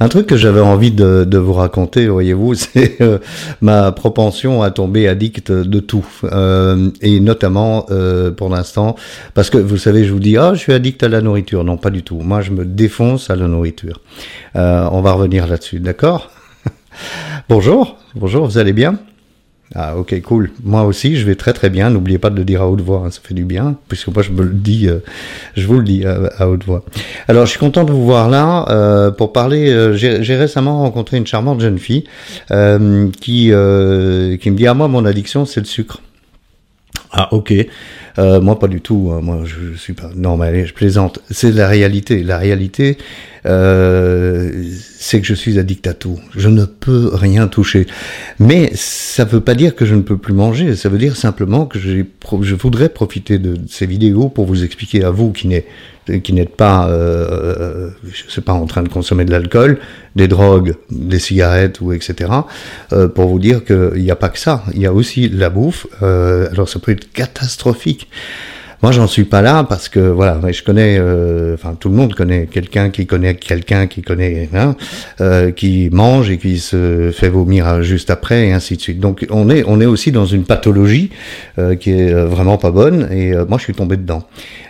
Un truc que j'avais envie de, de, vous raconter, voyez-vous, c'est euh, ma propension à tomber addict de tout, euh, et notamment euh, pour l'instant, parce que vous savez, je vous dis, ah, je suis addict à la nourriture. Non, pas du tout. Moi, je me défonce à la nourriture. Euh, on va revenir là-dessus, d'accord? Bonjour, bonjour, vous allez bien? Ah ok cool. Moi aussi je vais très très bien. N'oubliez pas de le dire à haute voix, hein, ça fait du bien. Puisque moi je me le dis, euh, je vous le dis à, haute voix. Alors je suis content de vous voir là euh, pour parler. Euh, j'ai récemment rencontré une charmante jeune fille qui qui me dit à ah, moi mon addiction c'est le sucre. Ah ok. Euh, moi pas du tout. Hein. Moi je, suis pas. Non mais allez, je plaisante. C'est la réalité. La réalité, euh, c'est que je suis addict à tout. Je ne peux rien toucher. Mais ça ne veut pas dire que je ne peux plus manger. Ça veut dire simplement que je voudrais profiter de ces vidéos pour vous expliquer à vous qui n'êtes qui n'êtes pas, euh, je sais pas, en train de consommer de l'alcool, des drogues, des cigarettes ou etc. Euh, pour vous dire qu'il n'y a pas que ça. Il y a aussi la bouffe. Euh, alors ça peut être catastrophique. Moi, j'en suis pas là parce que voilà, je connais, euh, enfin tout le monde connaît quelqu'un qui connaît quelqu'un qui connaît, hein, euh, qui mange et qui se fait vomir juste après et ainsi de suite. Donc on est on est aussi dans une pathologie euh, qui est vraiment pas bonne et moi je suis tombé dedans.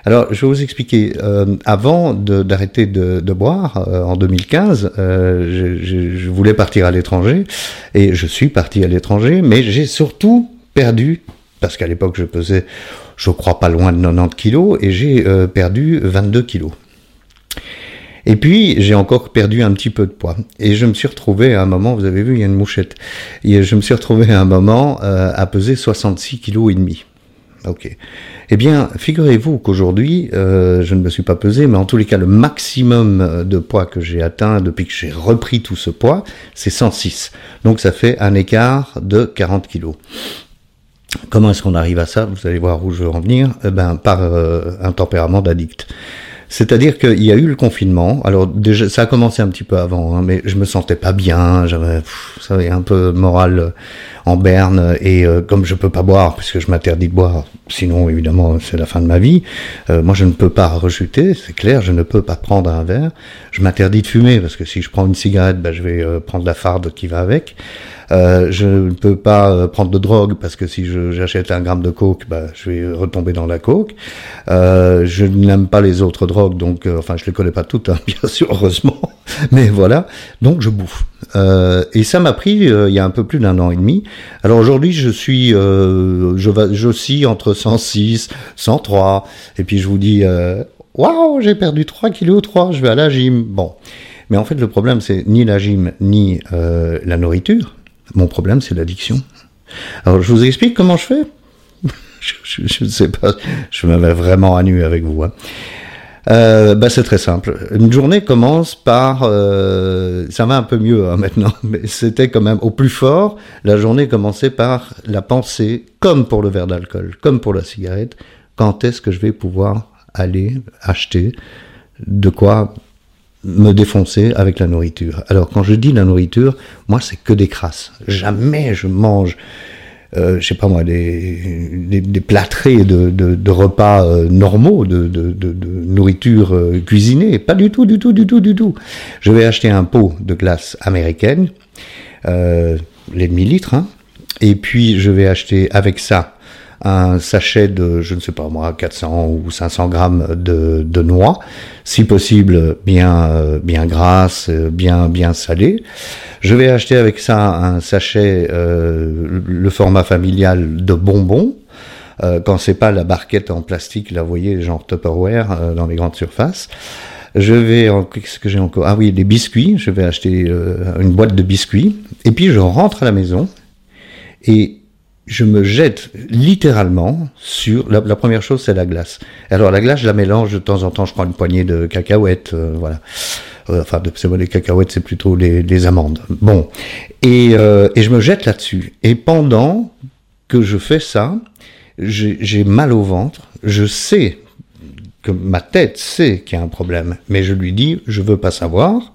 Alors je vais vous expliquer. avant d'arrêter de, boire en 2015, je, je, je voulais partir à l'étranger et je suis parti à l'étranger, mais j'ai surtout perdu parce qu'à l'époque je pesais je crois pas loin de 90 kilos, et j'ai euh, perdu 22 kilos. Et puis, j'ai encore perdu un petit peu de poids. Et je me suis retrouvé à un moment, vous avez vu, il y a une mouchette. Et je me suis retrouvé à un moment euh, à peser 66 kilos et demi. Ok. Eh bien, figurez-vous qu'aujourd'hui, euh, je ne me suis pas pesé, mais en tous les cas, le maximum de poids que j'ai atteint depuis que j'ai repris tout ce poids, c'est 106. Donc, ça fait un écart de 40 kilos. Comment est-ce qu'on arrive à ça? Vous allez voir où je veux en venir. Eh ben, par euh, un tempérament d'addict. C'est-à-dire qu'il y a eu le confinement. Alors déjà, ça a commencé un petit peu avant, hein, mais je me sentais pas bien. J'avais, avait un peu moral euh, en berne. Et euh, comme je peux pas boire, puisque je m'interdis de boire, sinon évidemment c'est la fin de ma vie. moi, je ne peux pas rechuter, c'est clair. Je ne peux pas prendre un verre. Je m'interdis de fumer parce que si je prends une cigarette, ben, je vais prendre la farde qui va avec. Euh, je ne peux pas euh, prendre de drogue parce que si j'achète un gramme de coke, bah, je vais retomber dans la coke. Euh, je n'aime pas les autres drogues, donc euh, enfin je les connais pas toutes, hein, bien sûr, heureusement. Mais voilà, donc je bouffe. Euh, et ça m'a pris il y a un peu plus d'un an et demi. Alors aujourd'hui, je suis, je j'oscille entre 106, 103, et puis je vous dis, waouh, j'ai perdu 3 kilos, 3, je vais à la gym. Bon. Mais en fait, le problème, c'est ni la gym, ni la nourriture. Mon problème, c'est l'addiction. Alors, je vous explique comment je fais. je ne sais pas, je me mets vraiment à nu avec vous. Hein. Euh, bah, c'est très simple. Une journée commence par, euh, ça va un peu mieux hein, maintenant, mais c'était quand même au plus fort. La journée commençait par la pensée, comme pour le verre d'alcool, comme pour la cigarette. Quand est-ce que je vais pouvoir aller acheter de quoi me défoncer avec la nourriture. Alors quand je dis la nourriture, moi c'est que des crasses. Jamais je mange, euh, je sais pas moi, des, des, plâtrés de, de, repas euh, normaux, de, de, nourriture euh, cuisinée. Pas du tout, du tout, du tout, du tout. Je vais acheter un pot de glace américaine, euh, les demi-litres, hein, et puis je vais acheter avec ça un sachet de, je ne sais pas moi, 400 ou 500 grammes de, de noix, si possible bien, euh, bien grasse, bien, bien salée. Je vais acheter avec ça un sachet, euh, le format familial de bonbons. Euh, quand c'est pas la barquette en plastique, là, vous voyez, genre Tupperware euh, dans les grandes surfaces. Je vais, qu'est-ce que j'ai encore? Ah oui, les biscuits. Je vais acheter une boîte de biscuits. Et puis je rentre à la maison et je me jette littéralement sur la, première chose c'est la glace. Alors la glace je la mélange de temps en temps, je prends une poignée de cacahuètes, euh, voilà. Euh, enfin, c'est les cacahuètes, c'est plutôt les, amandes. Bon, et, euh, et je me jette là-dessus. Et pendant que je fais ça, j'ai mal au ventre. Je sais que ma tête sait qu'il y a un problème, mais je lui dis je veux pas savoir.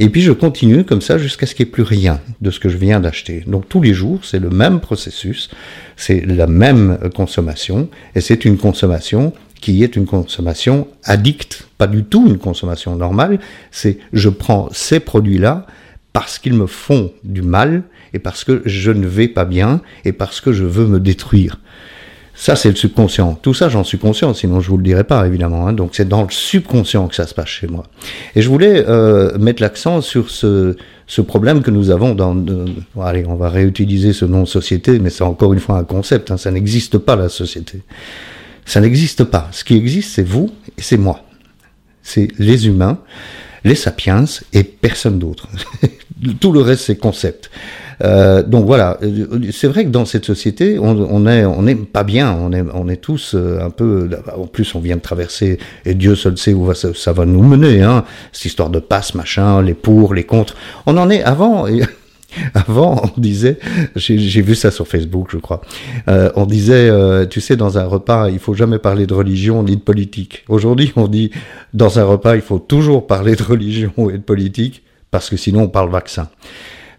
Et puis je continue comme ça jusqu'à ce qu'il n'y ait plus rien de ce que je viens d'acheter. Donc tous les jours, c'est le même processus, c'est la même consommation, et c'est une consommation qui est une consommation addicte, pas du tout une consommation normale. C'est je prends ces produits-là parce qu'ils me font du mal et parce que je ne vais pas bien et parce que je veux me détruire. Ça, c'est le subconscient. Tout ça, j'en suis conscient, sinon je vous le dirais pas, évidemment. Hein. Donc, c'est dans le subconscient que ça se passe chez moi. Et je voulais euh, mettre l'accent sur ce, ce problème que nous avons dans... allez, on va réutiliser ce nom société, mais c'est encore une fois un concept. Hein. Ça n'existe pas, la société. Ça n'existe pas. Ce qui existe, c'est vous et c'est moi. C'est les humains, les sapiens et personne d'autre. Tout le reste, c'est concept. Euh, donc voilà, c'est vrai que dans cette société, on, est, n'est pas bien. On est, tous euh, un peu. En plus, on vient de traverser, et Dieu seul sait où ça, va nous mener. Hein, cette histoire de passe, machin, les pour, les contre. On en est avant. Avant, on disait, j'ai vu ça sur Facebook, je crois. Euh, on disait, euh, tu sais, dans un repas, il faut jamais parler de religion ni de politique. Aujourd'hui, on dit, dans un repas, il faut toujours parler de religion et de politique, parce que sinon, on parle vaccin.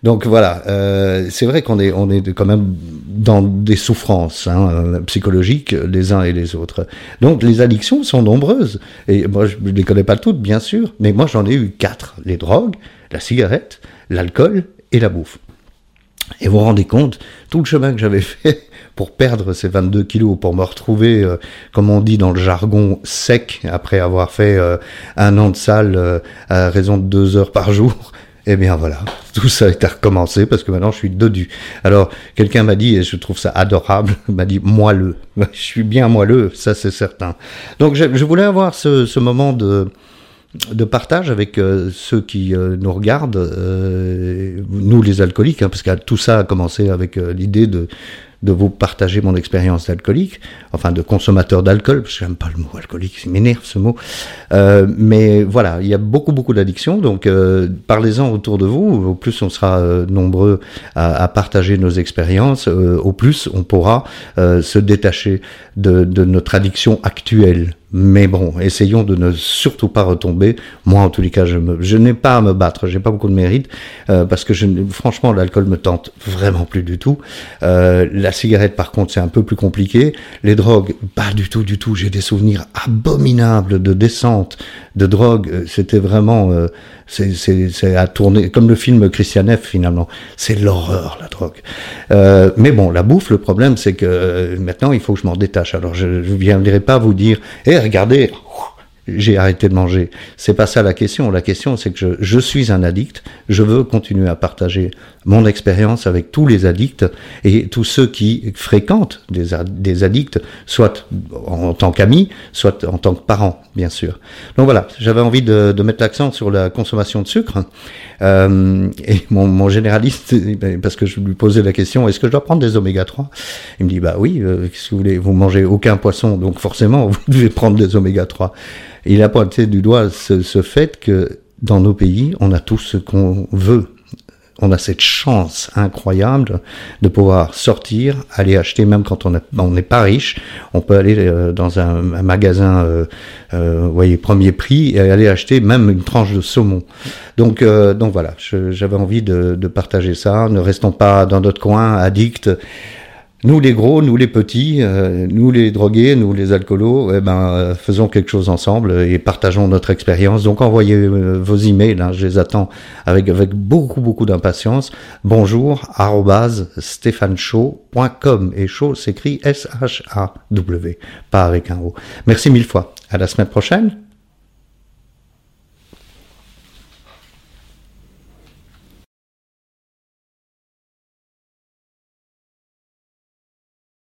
Donc voilà, euh, c'est vrai qu'on est, on est quand même dans des souffrances hein, psychologiques les uns et les autres. Donc les addictions sont nombreuses. Et moi, je ne les connais pas toutes, bien sûr, mais moi j'en ai eu quatre. Les drogues, la cigarette, l'alcool et la bouffe. Et vous vous rendez compte, tout le chemin que j'avais fait pour perdre ces 22 kilos, pour me retrouver, euh, comme on dit dans le jargon, sec, après avoir fait euh, un an de salle euh, à raison de deux heures par jour, eh bien voilà, tout ça est à recommencer parce que maintenant je suis dodu. Alors quelqu'un m'a dit, et je trouve ça adorable, m'a dit moelleux. Je suis bien moelleux, ça c'est certain. Donc je, voulais avoir ce, moment de, de partage avec euh, ceux qui euh, nous regardent, euh, nous les alcooliques, hein, parce que tout ça a commencé avec l'idée de de vous partager mon expérience d'alcoolique, enfin de consommateur d'alcool, parce que j'aime pas le mot alcoolique, il m'énerve ce mot. Euh, mais voilà, il y a beaucoup beaucoup d'addictions, donc euh, parlez-en autour de vous. Au plus on sera euh, nombreux à, partager nos expériences, au plus on pourra se détacher de, notre addiction actuelle. Mais bon, essayons de ne surtout pas retomber. Moi, en tous les cas, je, n'ai pas à me battre. J'ai pas beaucoup de mérite parce que franchement, l'alcool me tente vraiment plus du tout. La cigarette, par contre, c'est un peu plus compliqué. Les drogues, pas du tout, du tout. J'ai des souvenirs abominables de descente de drogue. Euh, c'était vraiment, euh, c'est à tourner comme le film Christian F. Finalement, c'est l'horreur la drogue. Euh, mais bon, la bouffe, le problème, c'est que maintenant, il faut que je m'en détache. Alors, je ne viendrai pas vous dire, hé, hey, regardez j'ai arrêté de manger. C'est pas ça la question. La question, c'est que je, suis un addict. Je veux continuer à partager mon expérience avec tous les addicts et tous ceux qui fréquentent des, addicts, soit en tant qu'amis, soit en tant que parents, bien sûr. Donc voilà, j'avais envie de, mettre l'accent sur la consommation de sucre. Euh, et mon, mon, généraliste, parce que je lui posais la question, est-ce que je dois prendre des oméga 3 Il me dit, bah oui, euh, si vous voulez, vous mangez aucun poisson, donc forcément, vous devez prendre des oméga 3. Il a pointé du doigt ce, fait que dans nos pays, on a tout ce qu'on veut on a cette chance incroyable de pouvoir sortir, aller acheter, même quand on n'est pas riche, on peut aller euh, dans un, magasin, euh, euh, voyez, premier prix, et aller acheter même une tranche de saumon. Donc, euh, donc voilà, j'avais envie de, de, partager ça. Ne restons pas dans notre coin, addicts. Nous les gros, nous les petits, euh, nous les drogués, nous les alcoolos, eh ben, euh, faisons quelque chose ensemble et partageons notre expérience. Donc envoyez euh, vos emails, hein, je les attends avec, avec beaucoup beaucoup d'impatience. Bonjour, stéphaneshow.com et show s'écrit S-H-A-W, pas avec un O. Merci mille fois. À la semaine prochaine.